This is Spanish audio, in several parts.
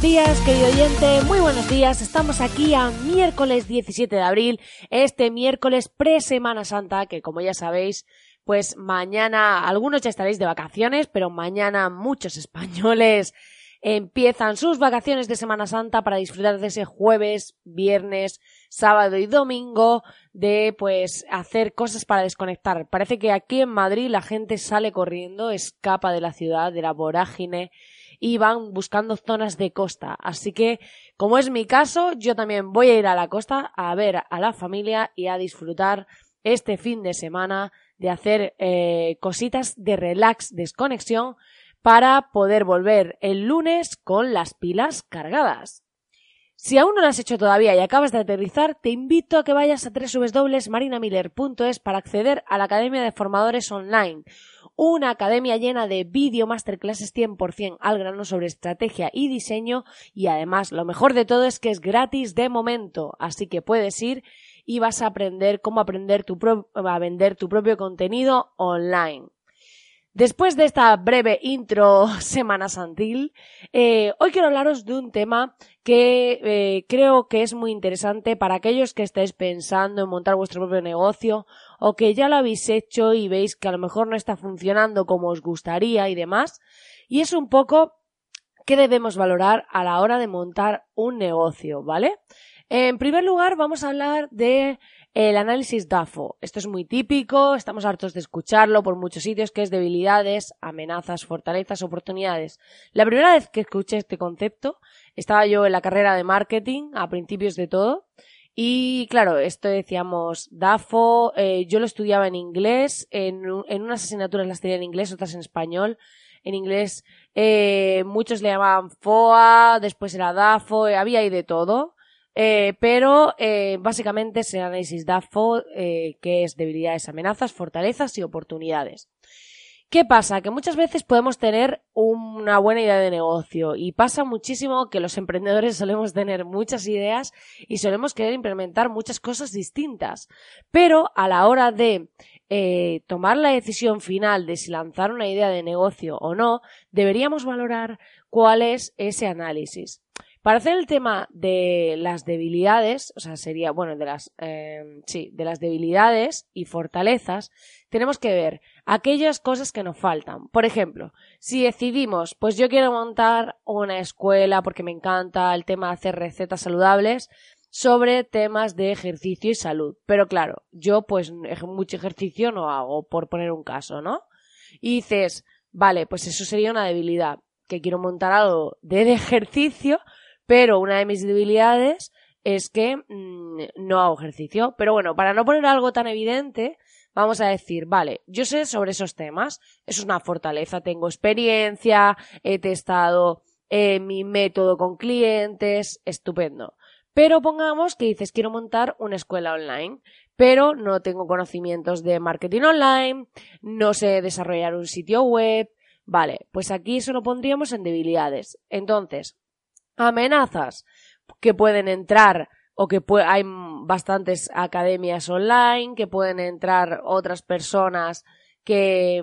Buenos días, querido oyente, muy buenos días. Estamos aquí a miércoles 17 de abril, este miércoles pre-Semana Santa, que como ya sabéis, pues mañana, algunos ya estaréis de vacaciones, pero mañana muchos españoles empiezan sus vacaciones de Semana Santa para disfrutar de ese jueves, viernes, sábado y domingo de pues hacer cosas para desconectar. Parece que aquí en Madrid la gente sale corriendo, escapa de la ciudad, de la vorágine y van buscando zonas de costa. Así que, como es mi caso, yo también voy a ir a la costa a ver a la familia y a disfrutar este fin de semana de hacer eh, cositas de relax, desconexión, para poder volver el lunes con las pilas cargadas. Si aún no lo has hecho todavía y acabas de aterrizar, te invito a que vayas a www.marinamiller.es para acceder a la Academia de Formadores Online, una academia llena de vídeo masterclasses 100% al grano sobre estrategia y diseño y además lo mejor de todo es que es gratis de momento, así que puedes ir y vas a aprender cómo aprender tu a vender tu propio contenido online. Después de esta breve intro semana santil, eh, hoy quiero hablaros de un tema que eh, creo que es muy interesante para aquellos que estáis pensando en montar vuestro propio negocio o que ya lo habéis hecho y veis que a lo mejor no está funcionando como os gustaría y demás. Y es un poco qué debemos valorar a la hora de montar un negocio, ¿vale? En primer lugar, vamos a hablar de el análisis DAFO. Esto es muy típico, estamos hartos de escucharlo por muchos sitios, que es debilidades, amenazas, fortalezas, oportunidades. La primera vez que escuché este concepto, estaba yo en la carrera de marketing, a principios de todo, y claro, esto decíamos DAFO, eh, yo lo estudiaba en inglés, en, en, unas asignaturas las tenía en inglés, otras en español. En inglés eh, muchos le llamaban FOA, después era DAFO, eh, había ahí de todo. Eh, pero eh, básicamente es el análisis DAFO, eh, que es debilidades, amenazas, fortalezas y oportunidades. ¿Qué pasa? Que muchas veces podemos tener una buena idea de negocio y pasa muchísimo que los emprendedores solemos tener muchas ideas y solemos querer implementar muchas cosas distintas. Pero a la hora de eh, tomar la decisión final de si lanzar una idea de negocio o no, deberíamos valorar cuál es ese análisis. Para hacer el tema de las debilidades, o sea, sería, bueno, de las, eh, sí, de las debilidades y fortalezas, tenemos que ver aquellas cosas que nos faltan. Por ejemplo, si decidimos, pues yo quiero montar una escuela porque me encanta el tema de hacer recetas saludables sobre temas de ejercicio y salud. Pero claro, yo pues mucho ejercicio no hago, por poner un caso, ¿no? Y dices, vale, pues eso sería una debilidad, que quiero montar algo de ejercicio, pero una de mis debilidades es que mmm, no hago ejercicio. Pero bueno, para no poner algo tan evidente, vamos a decir, vale, yo sé sobre esos temas, es una fortaleza, tengo experiencia, he testado eh, mi método con clientes, estupendo. Pero pongamos que dices, quiero montar una escuela online, pero no tengo conocimientos de marketing online, no sé desarrollar un sitio web. Vale, pues aquí eso lo pondríamos en debilidades. Entonces, amenazas que pueden entrar o que hay bastantes academias online, que pueden entrar otras personas que,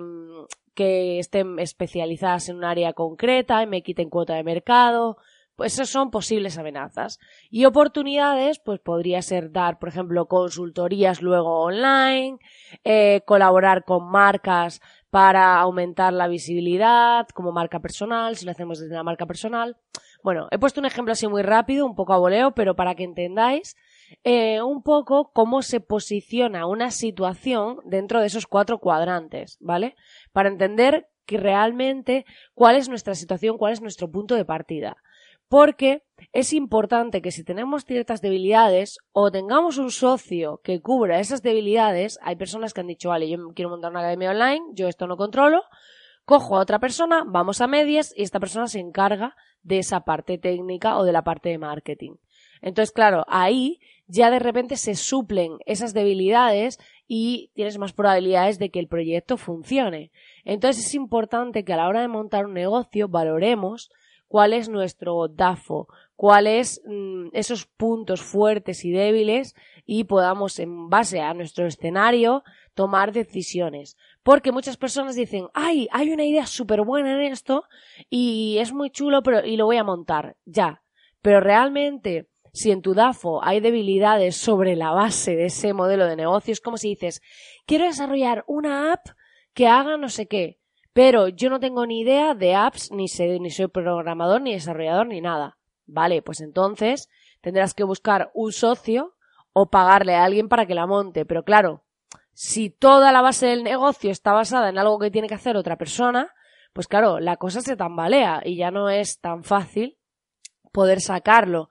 que estén especializadas en un área concreta y me quiten cuota de mercado. Pues esas son posibles amenazas. Y oportunidades, pues podría ser dar, por ejemplo, consultorías luego online, eh, colaborar con marcas para aumentar la visibilidad como marca personal, si lo hacemos desde la marca personal. Bueno, he puesto un ejemplo así muy rápido, un poco a voleo, pero para que entendáis eh, un poco cómo se posiciona una situación dentro de esos cuatro cuadrantes, ¿vale? Para entender que realmente cuál es nuestra situación, cuál es nuestro punto de partida. Porque es importante que si tenemos ciertas debilidades o tengamos un socio que cubra esas debilidades, hay personas que han dicho, vale, yo quiero montar una academia online, yo esto no controlo, cojo a otra persona, vamos a medias y esta persona se encarga de esa parte técnica o de la parte de marketing. Entonces, claro, ahí ya de repente se suplen esas debilidades y tienes más probabilidades de que el proyecto funcione. Entonces es importante que a la hora de montar un negocio valoremos cuál es nuestro DAFO, cuáles mm, esos puntos fuertes y débiles y podamos en base a nuestro escenario tomar decisiones. Porque muchas personas dicen, ay, hay una idea súper buena en esto y es muy chulo pero, y lo voy a montar, ya. Pero realmente, si en tu DAFO hay debilidades sobre la base de ese modelo de negocio, es como si dices, quiero desarrollar una app que haga no sé qué, pero yo no tengo ni idea de apps, ni, ni soy programador, ni desarrollador, ni nada. Vale, pues entonces tendrás que buscar un socio o pagarle a alguien para que la monte. Pero claro, si toda la base del negocio está basada en algo que tiene que hacer otra persona, pues claro, la cosa se tambalea y ya no es tan fácil poder sacarlo.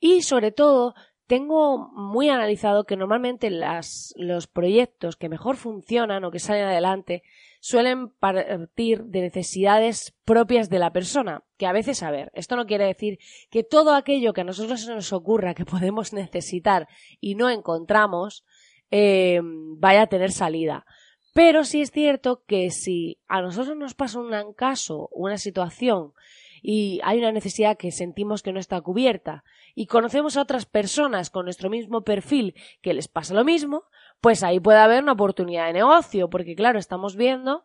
Y sobre todo, tengo muy analizado que normalmente las, los proyectos que mejor funcionan o que salen adelante suelen partir de necesidades propias de la persona, que a veces, a ver, esto no quiere decir que todo aquello que a nosotros nos ocurra que podemos necesitar y no encontramos, eh, vaya a tener salida. Pero sí es cierto que si a nosotros nos pasa un caso, una situación, y hay una necesidad que sentimos que no está cubierta, y conocemos a otras personas con nuestro mismo perfil que les pasa lo mismo, pues ahí puede haber una oportunidad de negocio, porque claro, estamos viendo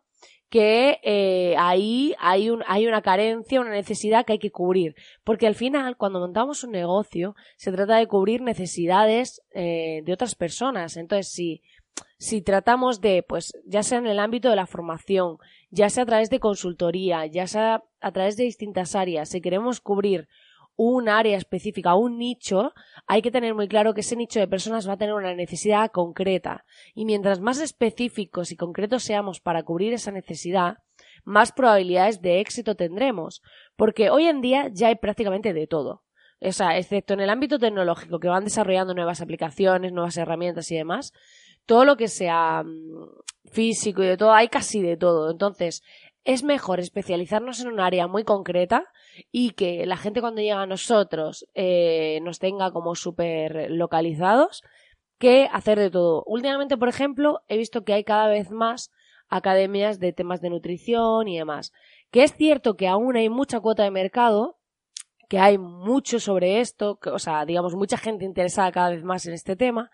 que eh, ahí hay, un, hay una carencia, una necesidad que hay que cubrir. Porque al final, cuando montamos un negocio, se trata de cubrir necesidades eh, de otras personas. Entonces, si, si tratamos de, pues, ya sea en el ámbito de la formación, ya sea a través de consultoría, ya sea a través de distintas áreas, si queremos cubrir un área específica, un nicho, hay que tener muy claro que ese nicho de personas va a tener una necesidad concreta. Y mientras más específicos y concretos seamos para cubrir esa necesidad, más probabilidades de éxito tendremos. Porque hoy en día ya hay prácticamente de todo. O sea, excepto en el ámbito tecnológico, que van desarrollando nuevas aplicaciones, nuevas herramientas y demás, todo lo que sea mm, físico y de todo, hay casi de todo. Entonces, es mejor especializarnos en un área muy concreta y que la gente cuando llega a nosotros eh, nos tenga como súper localizados que hacer de todo. Últimamente, por ejemplo, he visto que hay cada vez más academias de temas de nutrición y demás. Que es cierto que aún hay mucha cuota de mercado, que hay mucho sobre esto, que, o sea, digamos, mucha gente interesada cada vez más en este tema,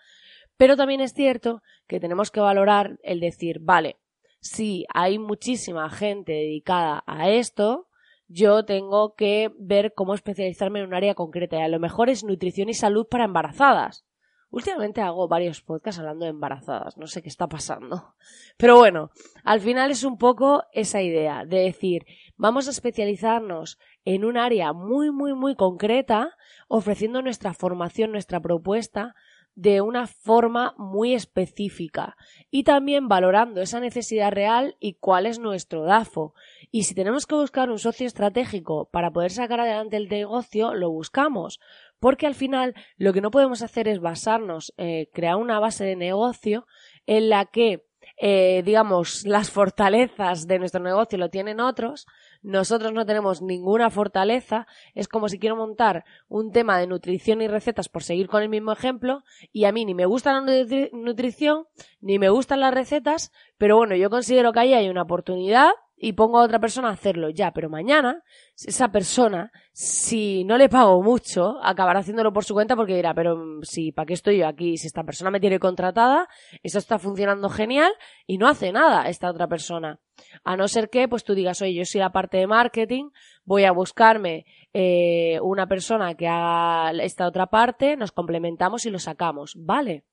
pero también es cierto que tenemos que valorar el decir, vale, si hay muchísima gente dedicada a esto, yo tengo que ver cómo especializarme en un área concreta. Y a lo mejor es nutrición y salud para embarazadas. Últimamente hago varios podcasts hablando de embarazadas, no sé qué está pasando. Pero bueno, al final es un poco esa idea de decir, vamos a especializarnos en un área muy, muy, muy concreta, ofreciendo nuestra formación, nuestra propuesta, de una forma muy específica y también valorando esa necesidad real y cuál es nuestro DAFO. Y si tenemos que buscar un socio estratégico para poder sacar adelante el negocio, lo buscamos. Porque al final lo que no podemos hacer es basarnos, eh, crear una base de negocio en la que eh, digamos, las fortalezas de nuestro negocio lo tienen otros, nosotros no tenemos ninguna fortaleza, es como si quiero montar un tema de nutrición y recetas por seguir con el mismo ejemplo, y a mí ni me gusta la nutrición, ni me gustan las recetas, pero bueno, yo considero que ahí hay una oportunidad y pongo a otra persona a hacerlo ya, pero mañana esa persona, si no le pago mucho, acabará haciéndolo por su cuenta porque dirá, pero mm, si, ¿para qué estoy yo aquí? Si esta persona me tiene contratada, esto está funcionando genial y no hace nada esta otra persona. A no ser que, pues tú digas, oye, yo soy la parte de marketing, voy a buscarme eh, una persona que haga esta otra parte, nos complementamos y lo sacamos, ¿vale?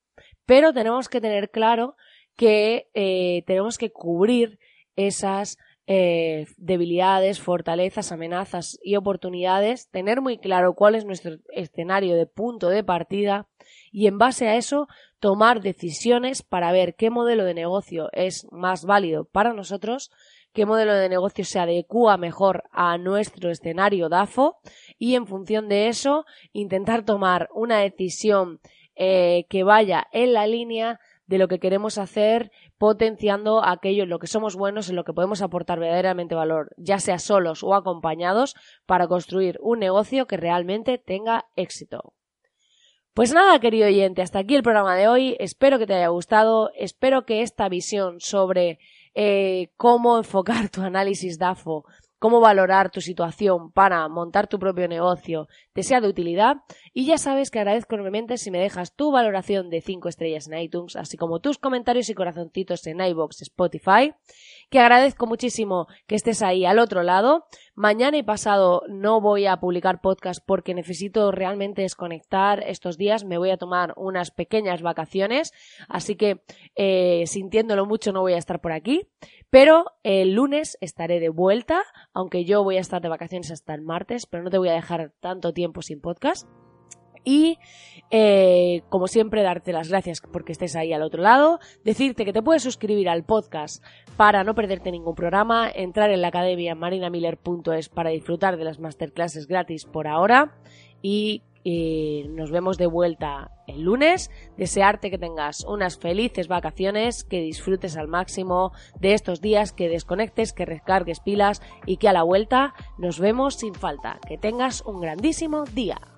Pero tenemos que tener claro que eh, tenemos que cubrir esas eh, debilidades, fortalezas, amenazas y oportunidades, tener muy claro cuál es nuestro escenario de punto de partida y en base a eso tomar decisiones para ver qué modelo de negocio es más válido para nosotros, qué modelo de negocio se adecua mejor a nuestro escenario DAFO y en función de eso intentar tomar una decisión eh, que vaya en la línea de lo que queremos hacer, potenciando aquello en lo que somos buenos, en lo que podemos aportar verdaderamente valor, ya sea solos o acompañados, para construir un negocio que realmente tenga éxito. Pues nada, querido oyente, hasta aquí el programa de hoy. Espero que te haya gustado. Espero que esta visión sobre eh, cómo enfocar tu análisis DAFO cómo valorar tu situación para montar tu propio negocio te sea de utilidad. Y ya sabes que agradezco enormemente si me dejas tu valoración de 5 estrellas en iTunes, así como tus comentarios y corazoncitos en iBox, Spotify. Que agradezco muchísimo que estés ahí al otro lado. Mañana y pasado no voy a publicar podcast porque necesito realmente desconectar estos días. Me voy a tomar unas pequeñas vacaciones, así que eh, sintiéndolo mucho no voy a estar por aquí. Pero el lunes estaré de vuelta, aunque yo voy a estar de vacaciones hasta el martes, pero no te voy a dejar tanto sin podcast. Y, eh, como siempre, darte las gracias porque estés ahí al otro lado. Decirte que te puedes suscribir al podcast para no perderte ningún programa. Entrar en la academia marinamiller.es para disfrutar de las masterclasses gratis por ahora. Y y nos vemos de vuelta el lunes. Desearte que tengas unas felices vacaciones, que disfrutes al máximo de estos días, que desconectes, que recargues pilas y que a la vuelta nos vemos sin falta. Que tengas un grandísimo día.